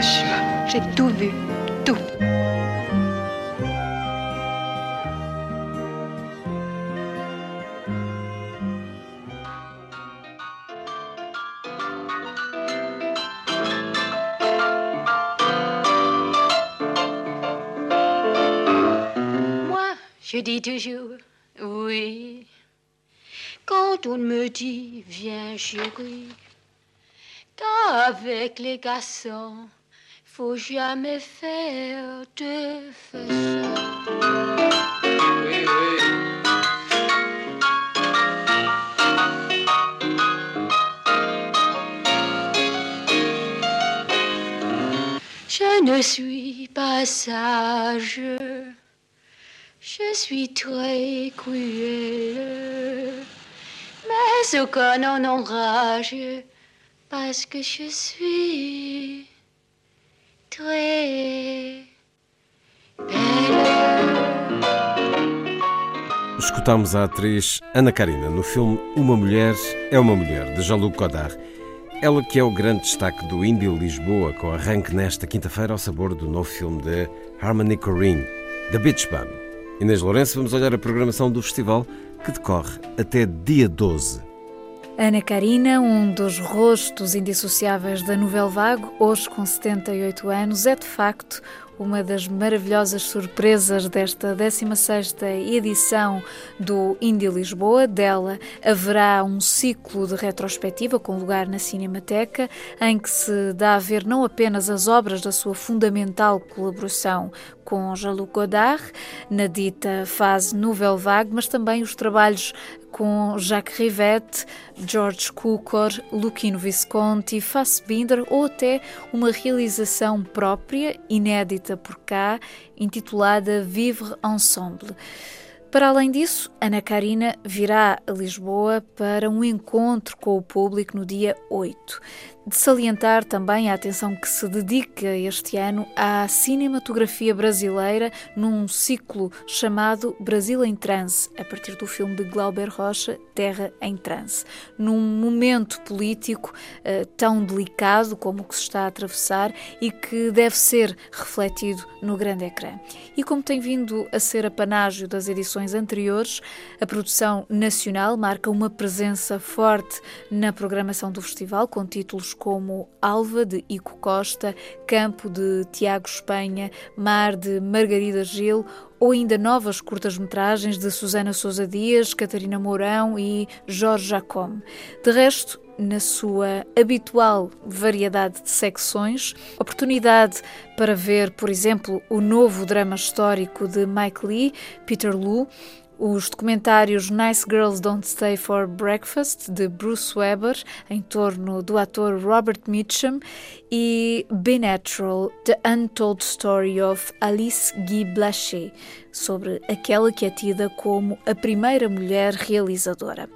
J'ai tout vu, tout. Moi, je dis toujours oui. Quand on me dit viens chérie, qu'avec les garçons, faut jamais faire de façon. Je ne suis pas sage, je suis très cruelle, mais aucun en enrage, parce que je suis belle. Escutámos a atriz Ana Karina no filme Uma Mulher é uma Mulher, de Jean-Luc Godard. Ela que é o grande destaque do Indie Lisboa, com arranque nesta quinta-feira ao sabor do novo filme de Harmony Korine, The Beach Bum. Inês Lourenço, vamos olhar a programação do festival que decorre até dia 12. Ana Karina, um dos rostos indissociáveis da Nouvelle Vague, hoje com 78 anos, é de facto uma das maravilhosas surpresas desta 16ª edição do Indie Lisboa. Dela haverá um ciclo de retrospectiva com lugar na Cinemateca, em que se dá a ver não apenas as obras da sua fundamental colaboração com Jean-Luc Godard, na dita fase Nouvelle Vague, mas também os trabalhos com Jacques Rivette, George Cukor, Luquino Visconti, Fassbinder ou até uma realização própria, inédita por cá, intitulada Vivre Ensemble. Para além disso, Ana Karina virá a Lisboa para um encontro com o público no dia 8. De salientar também a atenção que se dedica este ano à cinematografia brasileira num ciclo chamado Brasil em Transe, a partir do filme de Glauber Rocha, Terra em Transe. Num momento político uh, tão delicado como o que se está a atravessar e que deve ser refletido no grande ecrã. E como tem vindo a ser apanágio das edições anteriores, a produção nacional marca uma presença forte na programação do festival, com títulos como Alva, de Ico Costa, Campo, de Tiago Espanha, Mar, de Margarida Gil, ou ainda novas curtas-metragens de Susana Sousa Dias, Catarina Mourão e Jorge Jacome. De resto, na sua habitual variedade de secções, oportunidade para ver, por exemplo, o novo drama histórico de Mike Lee, Peter Lu, os documentários Nice Girls Don't Stay for Breakfast, de Bruce Weber, em torno do ator Robert Mitchum, e Be Natural, The Untold Story of Alice Guy Blaché, sobre aquela que é tida como a primeira mulher realizadora.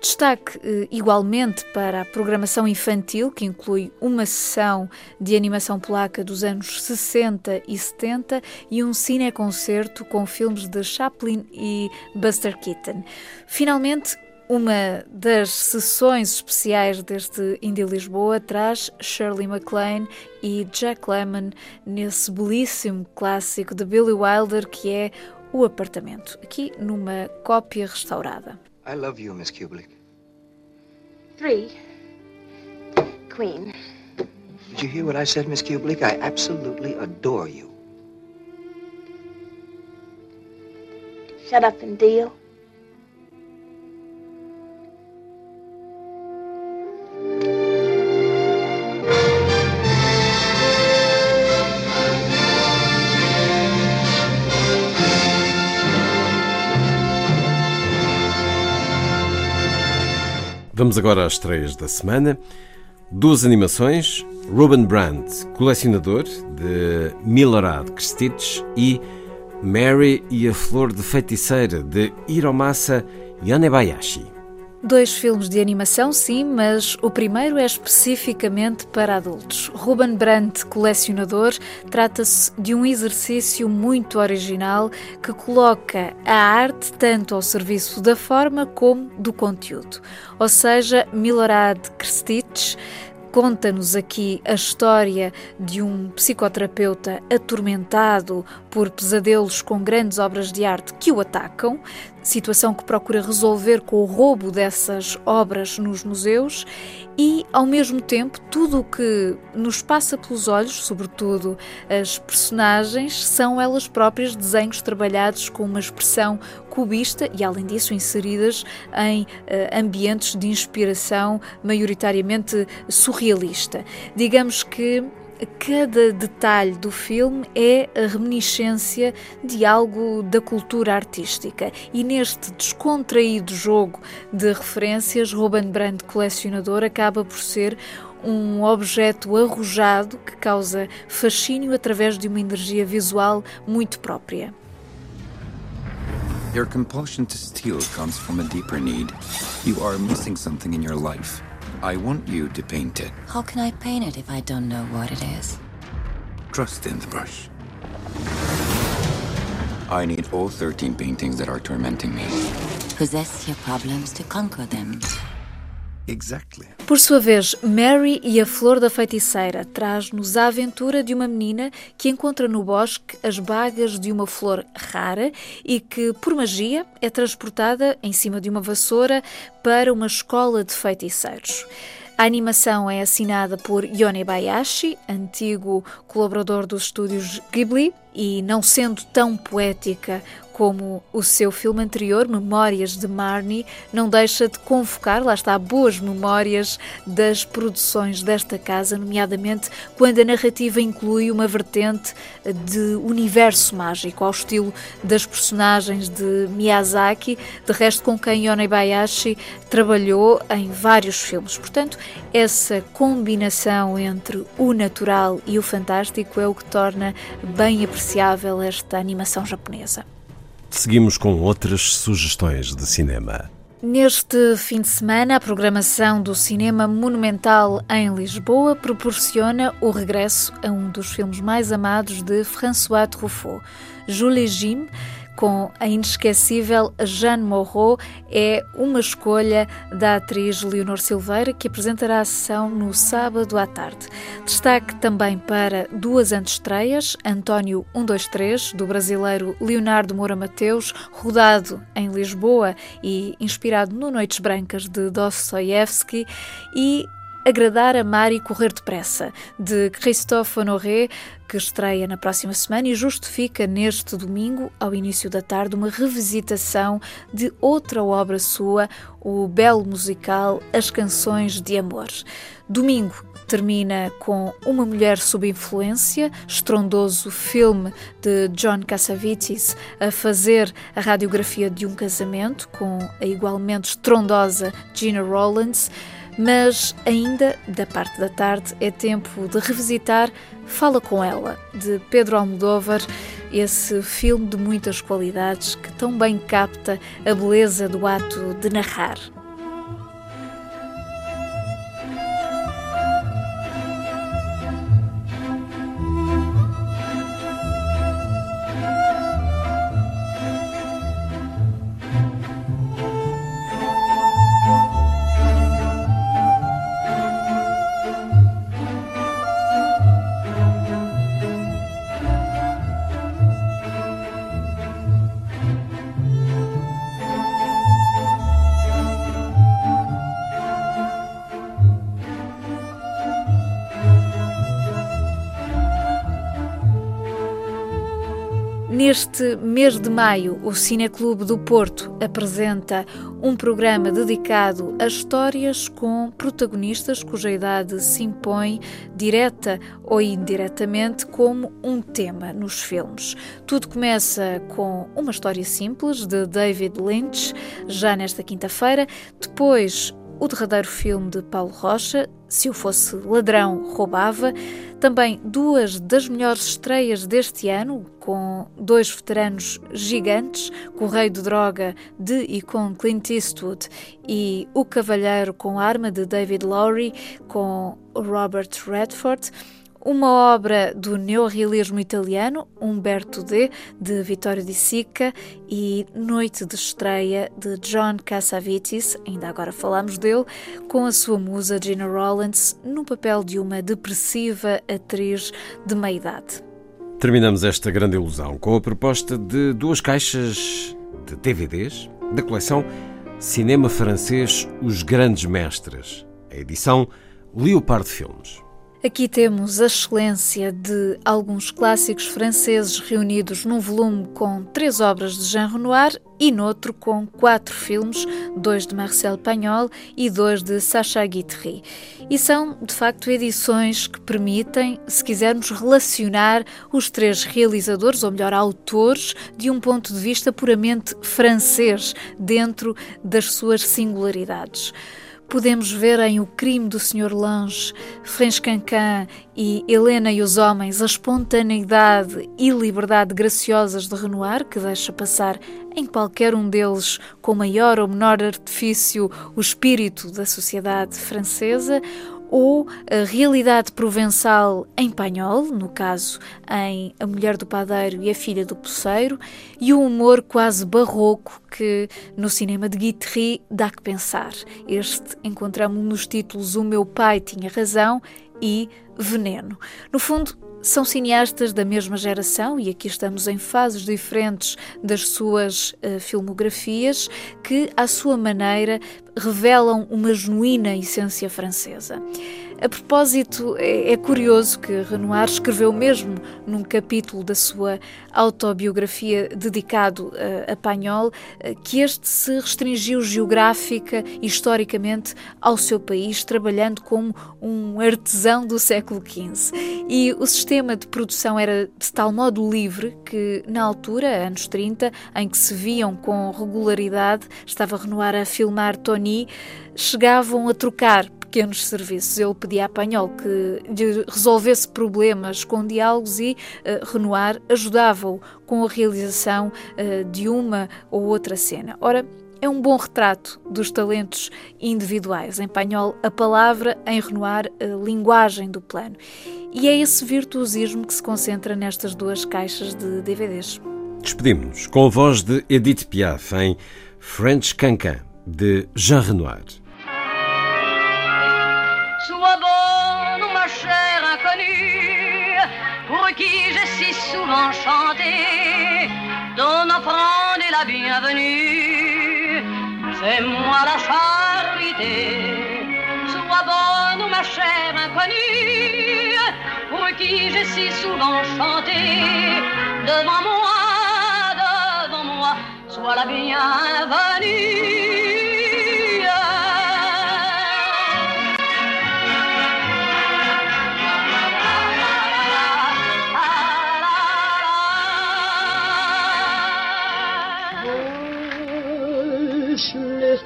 Destaque eh, igualmente para a programação infantil, que inclui uma sessão de animação polaca dos anos 60 e 70 e um cineconcerto com filmes de Chaplin e Buster Keaton. Finalmente, uma das sessões especiais deste Indie Lisboa traz Shirley MacLaine e Jack Lemmon nesse belíssimo clássico de Billy Wilder que é O Apartamento, aqui numa cópia restaurada. I love you, Miss Kubelik. Three. Queen. Did you hear what I said, Miss Kubelik? I absolutely adore you. Shut up and deal. Vamos agora às estreias da semana. Duas animações: Ruben Brandt, colecionador de Milorad Krstich e Mary e a Flor de Feiticeira de Hiromasa Yonebayashi. Dois filmes de animação, sim, mas o primeiro é especificamente para adultos. Ruben Brandt, colecionador, trata-se de um exercício muito original que coloca a arte tanto ao serviço da forma como do conteúdo. Ou seja, Milorad Krstich conta-nos aqui a história de um psicoterapeuta atormentado por pesadelos com grandes obras de arte que o atacam, situação que procura resolver com o roubo dessas obras nos museus e, ao mesmo tempo, tudo o que nos passa pelos olhos, sobretudo as personagens, são elas próprias desenhos trabalhados com uma expressão cubista e, além disso, inseridas em uh, ambientes de inspiração maioritariamente surrealista. Digamos que cada detalhe do filme é a reminiscência de algo da cultura artística. E neste descontraído jogo de referências, Ruben Brandt, colecionador, acaba por ser um objeto arrojado que causa fascínio através de uma energia visual muito própria. Your compulsion to steal comes from a deeper need. You are missing something in your life. I want you to paint it. How can I paint it if I don't know what it is? Trust in the brush. I need all 13 paintings that are tormenting me. Possess your problems to conquer them. Por sua vez, Mary e a Flor da Feiticeira traz-nos a aventura de uma menina que encontra no bosque as bagas de uma flor rara e que, por magia, é transportada em cima de uma vassoura para uma escola de feiticeiros. A animação é assinada por Yone Bayashi, antigo colaborador dos estúdios Ghibli, e não sendo tão poética como o seu filme anterior, Memórias de Marnie, não deixa de convocar, lá está, boas memórias das produções desta casa, nomeadamente quando a narrativa inclui uma vertente de universo mágico, ao estilo das personagens de Miyazaki, de resto com quem Yonebayashi trabalhou em vários filmes. Portanto, essa combinação entre o natural e o fantástico é o que torna bem apreciável esta animação japonesa. Seguimos com outras sugestões de cinema. Neste fim de semana, a programação do Cinema Monumental em Lisboa proporciona o regresso a um dos filmes mais amados de François Truffaut, Jules Jim, com a inesquecível Jeanne Moreau, é uma escolha da atriz Leonor Silveira, que apresentará a sessão no sábado à tarde. Destaque também para duas antestreias: António 123, do brasileiro Leonardo Moura Mateus, rodado em Lisboa e inspirado no Noites Brancas de Dostoiévski, e Agradar, Amar e Correr Depressa, de Christophe Honoré, que estreia na próxima semana e justifica neste domingo, ao início da tarde, uma revisitação de outra obra sua, o belo musical As Canções de Amor. Domingo termina com Uma Mulher sob Influência, estrondoso filme de John Cassavetes a fazer a radiografia de um casamento com a igualmente estrondosa Gina Rollins. Mas ainda, da parte da tarde, é tempo de revisitar Fala com Ela, de Pedro Almodóvar, esse filme de muitas qualidades que tão bem capta a beleza do ato de narrar. Neste mês de maio, o Cineclube do Porto apresenta um programa dedicado a histórias com protagonistas cuja idade se impõe, direta ou indiretamente, como um tema nos filmes. Tudo começa com uma história simples de David Lynch, já nesta quinta-feira, depois o derradeiro filme de Paulo Rocha, Se Eu Fosse Ladrão, Roubava. Também duas das melhores estreias deste ano, com dois veteranos gigantes, Correio de Droga de e com Clint Eastwood e O Cavalheiro com Arma de David Lowry com Robert Redford uma obra do neorrealismo italiano, Umberto D., de Vittorio Di Sica, e Noite de Estreia, de John Cassavetes, ainda agora falamos dele, com a sua musa Gina Rollins, no papel de uma depressiva atriz de meia-idade. Terminamos esta grande ilusão com a proposta de duas caixas de DVDs da coleção Cinema Francês Os Grandes Mestres, a edição Leopard Filmes. Aqui temos a excelência de alguns clássicos franceses reunidos num volume com três obras de Jean Renoir e noutro com quatro filmes, dois de Marcel Pagnol e dois de Sacha Guitry. E são, de facto, edições que permitem, se quisermos, relacionar os três realizadores, ou melhor, autores, de um ponto de vista puramente francês, dentro das suas singularidades podemos ver em O Crime do Sr. Lange, Franz Cancan e Helena e os Homens a espontaneidade e liberdade graciosas de Renoir, que deixa passar em qualquer um deles, com maior ou menor artifício, o espírito da sociedade francesa, ou a realidade provençal em Panhol, no caso em A Mulher do Padeiro e a Filha do Poceiro, e o humor quase barroco que no cinema de Guitry dá que pensar. Este encontramos nos títulos O Meu Pai Tinha Razão e Veneno. No fundo, são cineastas da mesma geração e aqui estamos em fases diferentes das suas uh, filmografias que, à sua maneira, revelam uma genuína essência francesa. A propósito, é, é, curioso que Renoir escreveu mesmo num capítulo da sua autobiografia dedicado a, Pagnol eh, que este se restringiu geográfica e historicamente ao seu país, trabalhando como um artesão do século XV. E o sistema de produção era de tal modo livre que, na altura, anos 30, em que se viam com regularidade, estava Renoir a filmar Tony, chegavam a trocar pequenos serviços. Ele pedia a Panhol que lhe resolvesse problemas com diálogos e uh, Renoir ajudava-o com a realização uh, de uma ou outra cena. Ora, é um bom retrato dos talentos individuais. Em Panhol, a palavra, em Renoir, a linguagem do plano. E é esse virtuosismo que se concentra nestas duas caixas de DVDs. Despedimos-nos com a voz de Edith Piaf em French Cancan, de Jean Renoir. Souvent chanté, d'en apprendre la bienvenue. C'est moi la charité, sois bonne ma chère inconnue, pour qui j'ai si souvent chanté, devant moi, devant moi, sois la bienvenue. That